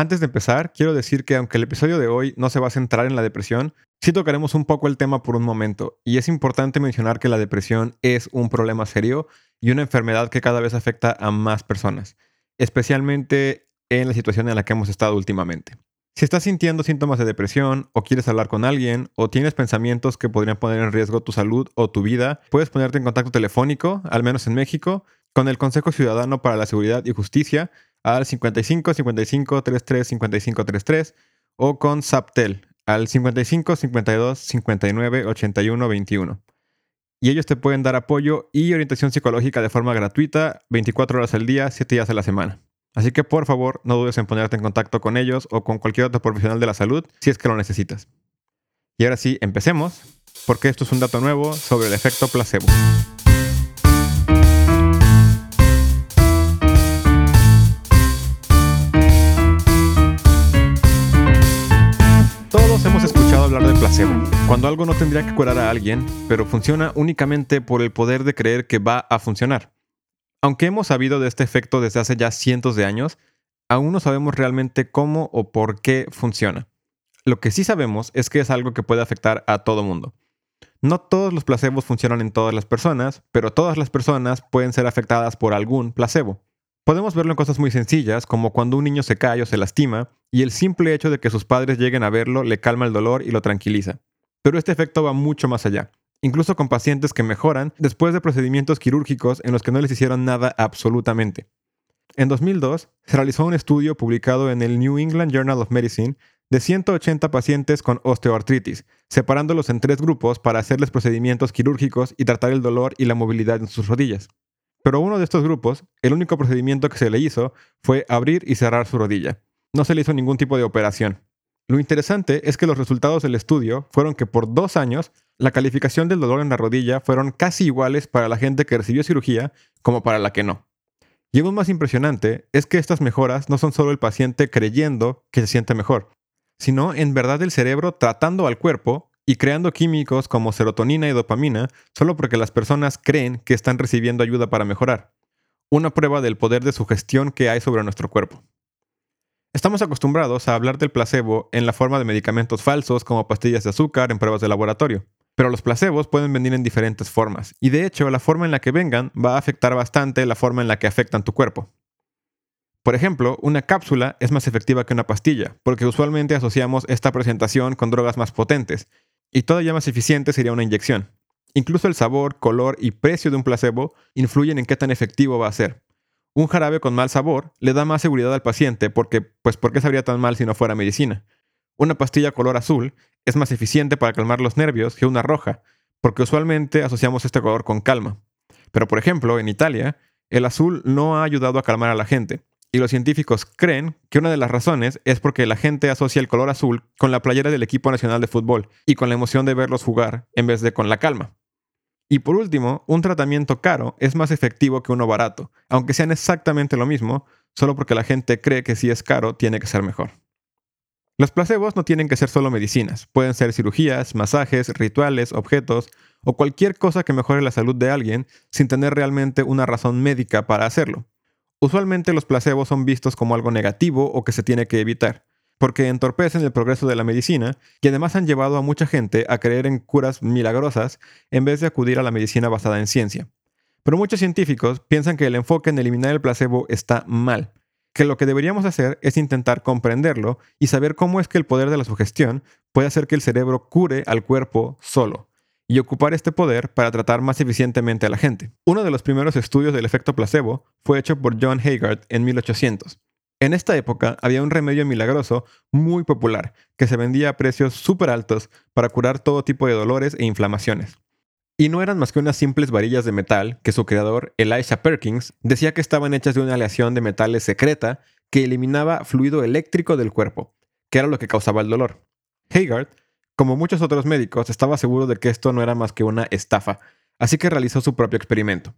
Antes de empezar, quiero decir que aunque el episodio de hoy no se va a centrar en la depresión, sí tocaremos un poco el tema por un momento, y es importante mencionar que la depresión es un problema serio y una enfermedad que cada vez afecta a más personas, especialmente en la situación en la que hemos estado últimamente. Si estás sintiendo síntomas de depresión o quieres hablar con alguien o tienes pensamientos que podrían poner en riesgo tu salud o tu vida, puedes ponerte en contacto telefónico, al menos en México, con el Consejo Ciudadano para la Seguridad y Justicia al 55 55 33 55 33 o con SAPTEL al 55 52 59 81 21. Y ellos te pueden dar apoyo y orientación psicológica de forma gratuita 24 horas al día, 7 días a la semana. Así que por favor no dudes en ponerte en contacto con ellos o con cualquier otro profesional de la salud si es que lo necesitas. Y ahora sí, empecemos, porque esto es un dato nuevo sobre el efecto placebo. Hablar del placebo, cuando algo no tendría que curar a alguien, pero funciona únicamente por el poder de creer que va a funcionar. Aunque hemos sabido de este efecto desde hace ya cientos de años, aún no sabemos realmente cómo o por qué funciona. Lo que sí sabemos es que es algo que puede afectar a todo mundo. No todos los placebos funcionan en todas las personas, pero todas las personas pueden ser afectadas por algún placebo. Podemos verlo en cosas muy sencillas, como cuando un niño se cae o se lastima, y el simple hecho de que sus padres lleguen a verlo le calma el dolor y lo tranquiliza. Pero este efecto va mucho más allá incluso con pacientes que mejoran después de procedimientos quirúrgicos en los que no les hicieron nada absolutamente. En 2002, se realizó un estudio publicado en el New England Journal of Medicine de 180 pacientes con osteoartritis, separándolos en tres grupos para hacerles procedimientos quirúrgicos y tratar el dolor y la movilidad en sus rodillas. Pero uno de estos grupos, el único procedimiento que se le hizo fue abrir y cerrar su rodilla. No se le hizo ningún tipo de operación. Lo interesante es que los resultados del estudio fueron que por dos años la calificación del dolor en la rodilla fueron casi iguales para la gente que recibió cirugía como para la que no. Y aún más impresionante es que estas mejoras no son solo el paciente creyendo que se siente mejor, sino en verdad el cerebro tratando al cuerpo y creando químicos como serotonina y dopamina solo porque las personas creen que están recibiendo ayuda para mejorar. Una prueba del poder de sugestión que hay sobre nuestro cuerpo. Estamos acostumbrados a hablar del placebo en la forma de medicamentos falsos como pastillas de azúcar en pruebas de laboratorio. Pero los placebos pueden venir en diferentes formas, y de hecho la forma en la que vengan va a afectar bastante la forma en la que afectan tu cuerpo. Por ejemplo, una cápsula es más efectiva que una pastilla, porque usualmente asociamos esta presentación con drogas más potentes, y todavía más eficiente sería una inyección. Incluso el sabor, color y precio de un placebo influyen en qué tan efectivo va a ser. Un jarabe con mal sabor le da más seguridad al paciente porque, pues, ¿por qué sabría tan mal si no fuera medicina? Una pastilla color azul es más eficiente para calmar los nervios que una roja, porque usualmente asociamos este color con calma. Pero, por ejemplo, en Italia, el azul no ha ayudado a calmar a la gente, y los científicos creen que una de las razones es porque la gente asocia el color azul con la playera del equipo nacional de fútbol y con la emoción de verlos jugar en vez de con la calma. Y por último, un tratamiento caro es más efectivo que uno barato, aunque sean exactamente lo mismo, solo porque la gente cree que si es caro tiene que ser mejor. Los placebos no tienen que ser solo medicinas, pueden ser cirugías, masajes, rituales, objetos o cualquier cosa que mejore la salud de alguien sin tener realmente una razón médica para hacerlo. Usualmente los placebos son vistos como algo negativo o que se tiene que evitar, porque entorpecen el progreso de la medicina y además han llevado a mucha gente a creer en curas milagrosas en vez de acudir a la medicina basada en ciencia. Pero muchos científicos piensan que el enfoque en eliminar el placebo está mal, que lo que deberíamos hacer es intentar comprenderlo y saber cómo es que el poder de la sugestión puede hacer que el cerebro cure al cuerpo solo, y ocupar este poder para tratar más eficientemente a la gente. Uno de los primeros estudios del efecto placebo fue hecho por John Haggard en 1800 en esta época había un remedio milagroso muy popular que se vendía a precios súper altos para curar todo tipo de dolores e inflamaciones. Y no eran más que unas simples varillas de metal que su creador, Elisha Perkins, decía que estaban hechas de una aleación de metales secreta que eliminaba fluido eléctrico del cuerpo, que era lo que causaba el dolor. Haggard, como muchos otros médicos, estaba seguro de que esto no era más que una estafa, así que realizó su propio experimento.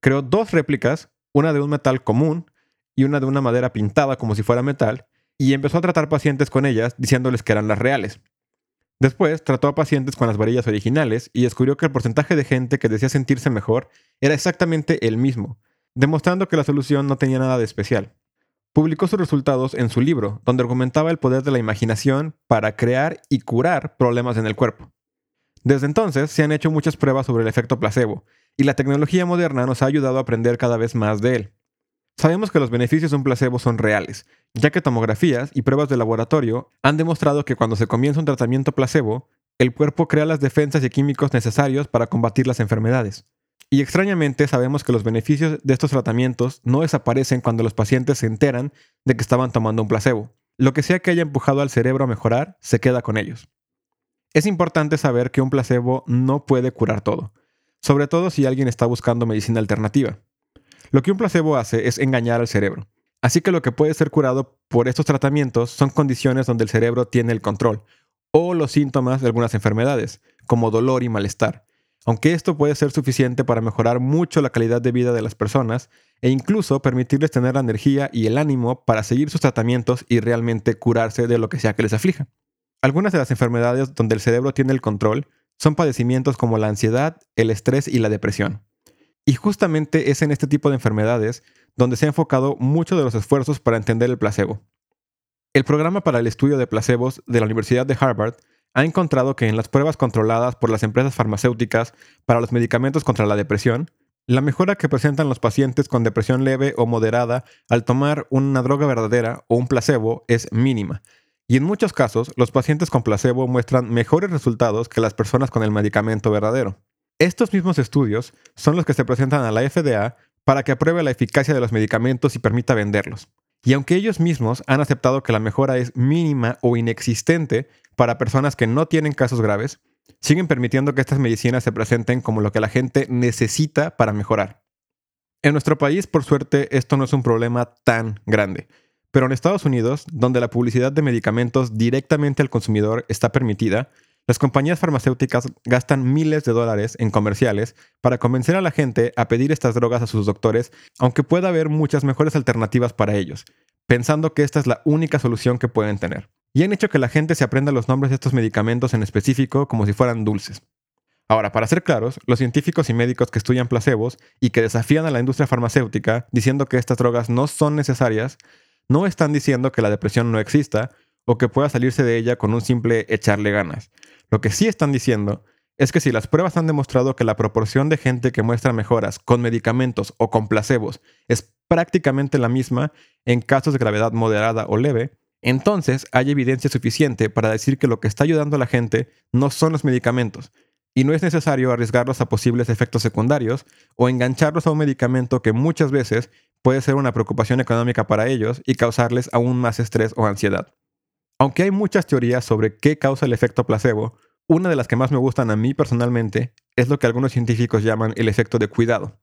Creó dos réplicas, una de un metal común y una de una madera pintada como si fuera metal, y empezó a tratar pacientes con ellas diciéndoles que eran las reales. Después trató a pacientes con las varillas originales y descubrió que el porcentaje de gente que decía sentirse mejor era exactamente el mismo, demostrando que la solución no tenía nada de especial. publicó sus resultados en su libro, donde argumentaba el poder de la imaginación para crear y curar problemas en el cuerpo. Desde entonces se han hecho muchas pruebas sobre el efecto placebo, y la tecnología moderna nos ha ayudado a aprender cada vez más de él. Sabemos que los beneficios de un placebo son reales, ya que tomografías y pruebas de laboratorio han demostrado que cuando se comienza un tratamiento placebo, el cuerpo crea las defensas y químicos necesarios para combatir las enfermedades. Y extrañamente sabemos que los beneficios de estos tratamientos no desaparecen cuando los pacientes se enteran de que estaban tomando un placebo. Lo que sea que haya empujado al cerebro a mejorar, se queda con ellos. Es importante saber que un placebo no puede curar todo, sobre todo si alguien está buscando medicina alternativa. Lo que un placebo hace es engañar al cerebro. Así que lo que puede ser curado por estos tratamientos son condiciones donde el cerebro tiene el control, o los síntomas de algunas enfermedades, como dolor y malestar. Aunque esto puede ser suficiente para mejorar mucho la calidad de vida de las personas e incluso permitirles tener la energía y el ánimo para seguir sus tratamientos y realmente curarse de lo que sea que les aflija. Algunas de las enfermedades donde el cerebro tiene el control son padecimientos como la ansiedad, el estrés y la depresión. Y justamente es en este tipo de enfermedades donde se ha enfocado mucho de los esfuerzos para entender el placebo. El programa para el estudio de placebos de la Universidad de Harvard ha encontrado que en las pruebas controladas por las empresas farmacéuticas para los medicamentos contra la depresión, la mejora que presentan los pacientes con depresión leve o moderada al tomar una droga verdadera o un placebo es mínima. Y en muchos casos, los pacientes con placebo muestran mejores resultados que las personas con el medicamento verdadero. Estos mismos estudios son los que se presentan a la FDA para que apruebe la eficacia de los medicamentos y permita venderlos. Y aunque ellos mismos han aceptado que la mejora es mínima o inexistente para personas que no tienen casos graves, siguen permitiendo que estas medicinas se presenten como lo que la gente necesita para mejorar. En nuestro país, por suerte, esto no es un problema tan grande. Pero en Estados Unidos, donde la publicidad de medicamentos directamente al consumidor está permitida, las compañías farmacéuticas gastan miles de dólares en comerciales para convencer a la gente a pedir estas drogas a sus doctores, aunque pueda haber muchas mejores alternativas para ellos, pensando que esta es la única solución que pueden tener. Y han hecho que la gente se aprenda los nombres de estos medicamentos en específico como si fueran dulces. Ahora, para ser claros, los científicos y médicos que estudian placebos y que desafían a la industria farmacéutica diciendo que estas drogas no son necesarias, no están diciendo que la depresión no exista o que pueda salirse de ella con un simple echarle ganas. Lo que sí están diciendo es que si las pruebas han demostrado que la proporción de gente que muestra mejoras con medicamentos o con placebos es prácticamente la misma en casos de gravedad moderada o leve, entonces hay evidencia suficiente para decir que lo que está ayudando a la gente no son los medicamentos, y no es necesario arriesgarlos a posibles efectos secundarios o engancharlos a un medicamento que muchas veces puede ser una preocupación económica para ellos y causarles aún más estrés o ansiedad. Aunque hay muchas teorías sobre qué causa el efecto placebo, una de las que más me gustan a mí personalmente es lo que algunos científicos llaman el efecto de cuidado.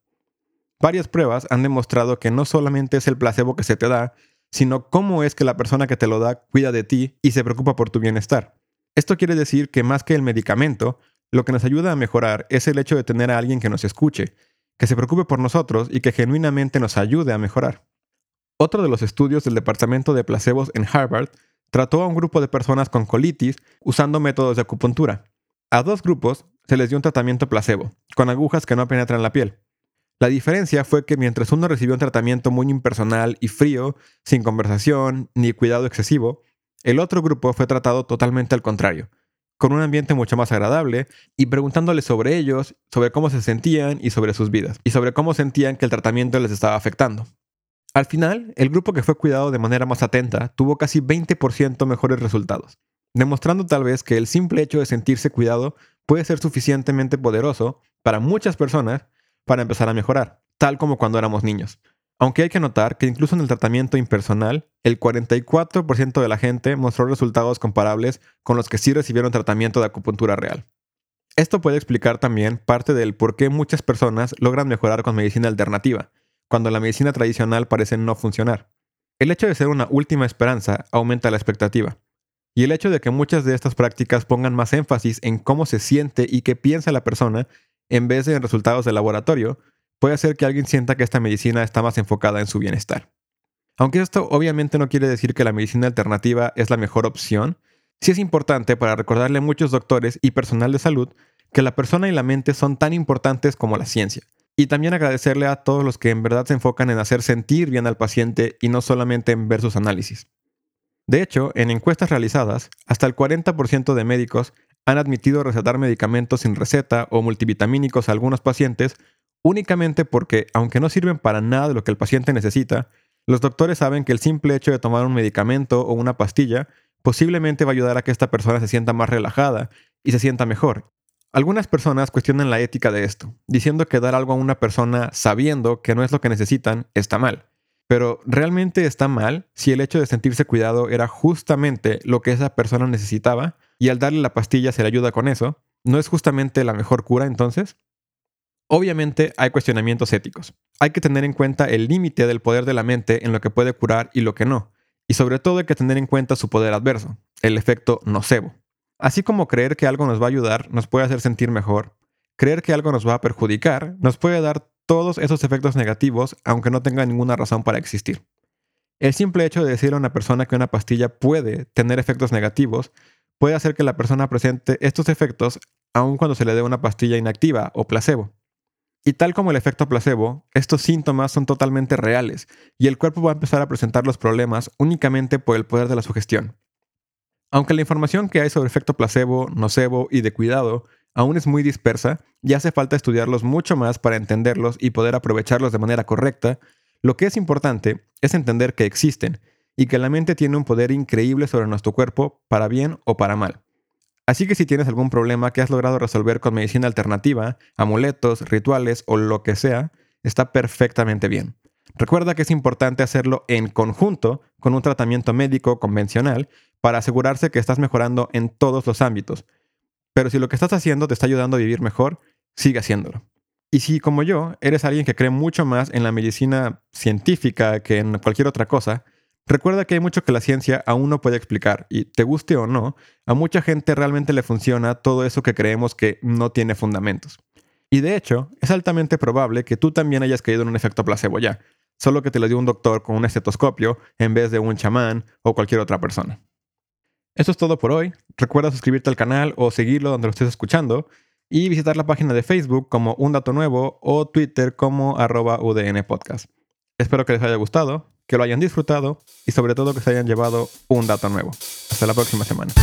Varias pruebas han demostrado que no solamente es el placebo que se te da, sino cómo es que la persona que te lo da cuida de ti y se preocupa por tu bienestar. Esto quiere decir que más que el medicamento, lo que nos ayuda a mejorar es el hecho de tener a alguien que nos escuche, que se preocupe por nosotros y que genuinamente nos ayude a mejorar. Otro de los estudios del Departamento de Placebos en Harvard trató a un grupo de personas con colitis usando métodos de acupuntura. A dos grupos se les dio un tratamiento placebo, con agujas que no penetran la piel. La diferencia fue que mientras uno recibió un tratamiento muy impersonal y frío, sin conversación ni cuidado excesivo, el otro grupo fue tratado totalmente al contrario, con un ambiente mucho más agradable y preguntándoles sobre ellos, sobre cómo se sentían y sobre sus vidas, y sobre cómo sentían que el tratamiento les estaba afectando. Al final, el grupo que fue cuidado de manera más atenta tuvo casi 20% mejores resultados, demostrando tal vez que el simple hecho de sentirse cuidado puede ser suficientemente poderoso para muchas personas para empezar a mejorar, tal como cuando éramos niños. Aunque hay que notar que incluso en el tratamiento impersonal, el 44% de la gente mostró resultados comparables con los que sí recibieron tratamiento de acupuntura real. Esto puede explicar también parte del por qué muchas personas logran mejorar con medicina alternativa, cuando la medicina tradicional parece no funcionar. El hecho de ser una última esperanza aumenta la expectativa. Y el hecho de que muchas de estas prácticas pongan más énfasis en cómo se siente y qué piensa la persona en vez de en resultados de laboratorio, puede hacer que alguien sienta que esta medicina está más enfocada en su bienestar. Aunque esto obviamente no quiere decir que la medicina alternativa es la mejor opción, sí es importante para recordarle a muchos doctores y personal de salud que la persona y la mente son tan importantes como la ciencia, Y también agradecerle a todos los que en verdad se enfocan en hacer sentir bien al paciente y no solamente en ver sus análisis. De hecho, en encuestas realizadas, hasta el 40% de médicos han admitido recetar medicamentos sin receta o multivitamínicos a algunos pacientes únicamente porque, aunque no sirven para nada de lo que el paciente necesita, los doctores saben que el simple hecho de tomar un medicamento o una pastilla posiblemente va a ayudar a que esta persona se sienta más relajada y se sienta mejor. Algunas personas cuestionan la ética de esto, diciendo que dar algo a una persona sabiendo que no es lo que necesitan está mal. Pero ¿realmente está mal si el hecho de sentirse cuidado era justamente lo que esa persona necesitaba y al darle la pastilla se le ayuda con eso? ¿No es justamente la mejor cura entonces? Obviamente hay cuestionamientos éticos. Hay que tener en cuenta el límite del poder de la mente en lo que puede curar y lo que no. Y sobre todo hay que tener en cuenta su poder adverso, el efecto nocebo. Así como creer que algo nos va a ayudar nos puede hacer sentir mejor, creer que algo nos va a perjudicar nos puede dar todos esos efectos negativos aunque no tenga ninguna razón para existir. El simple hecho de decirle a una persona que una pastilla puede tener efectos negativos puede hacer que la persona presente estos efectos aun cuando se le dé una pastilla inactiva o placebo. Y tal como el efecto placebo, estos síntomas son totalmente reales y el cuerpo va a empezar a presentar los problemas únicamente por el poder de la sugestión. Aunque la información que hay sobre efecto placebo, nocebo y de cuidado aún es muy dispersa y hace falta estudiarlos mucho más para entenderlos y poder aprovecharlos de manera correcta, lo que es importante es entender que existen y que la mente tiene un poder increíble sobre nuestro cuerpo para bien o para mal. Así que si tienes algún problema que has logrado resolver con medicina alternativa, amuletos, rituales o lo que sea, está perfectamente bien. Recuerda que es importante hacerlo en conjunto con un tratamiento médico convencional para asegurarse que estás mejorando en todos los ámbitos, pero si lo que estás haciendo te está ayudando a vivir mejor, sigue haciéndolo. Y si, como yo, eres alguien que cree mucho más en la medicina científica que en cualquier otra cosa, recuerda que hay mucho que la ciencia aún no puede explicar y, te guste o no, a mucha gente realmente le funciona todo eso que creemos que no tiene fundamentos. Y de hecho, es altamente probable que tú también hayas caído en un efecto placebo ya, solo que te lo dio un doctor con un estetoscopio en vez de un chamán o cualquier otra persona. Eso es todo por hoy. Recuerda suscribirte al canal o seguirlo donde lo estés escuchando y visitar la página de Facebook como Un Dato Nuevo o Twitter como arroba UDN Podcast. Espero que les haya gustado, que lo hayan disfrutado y sobre todo que se hayan llevado un dato nuevo. Hasta la próxima semana.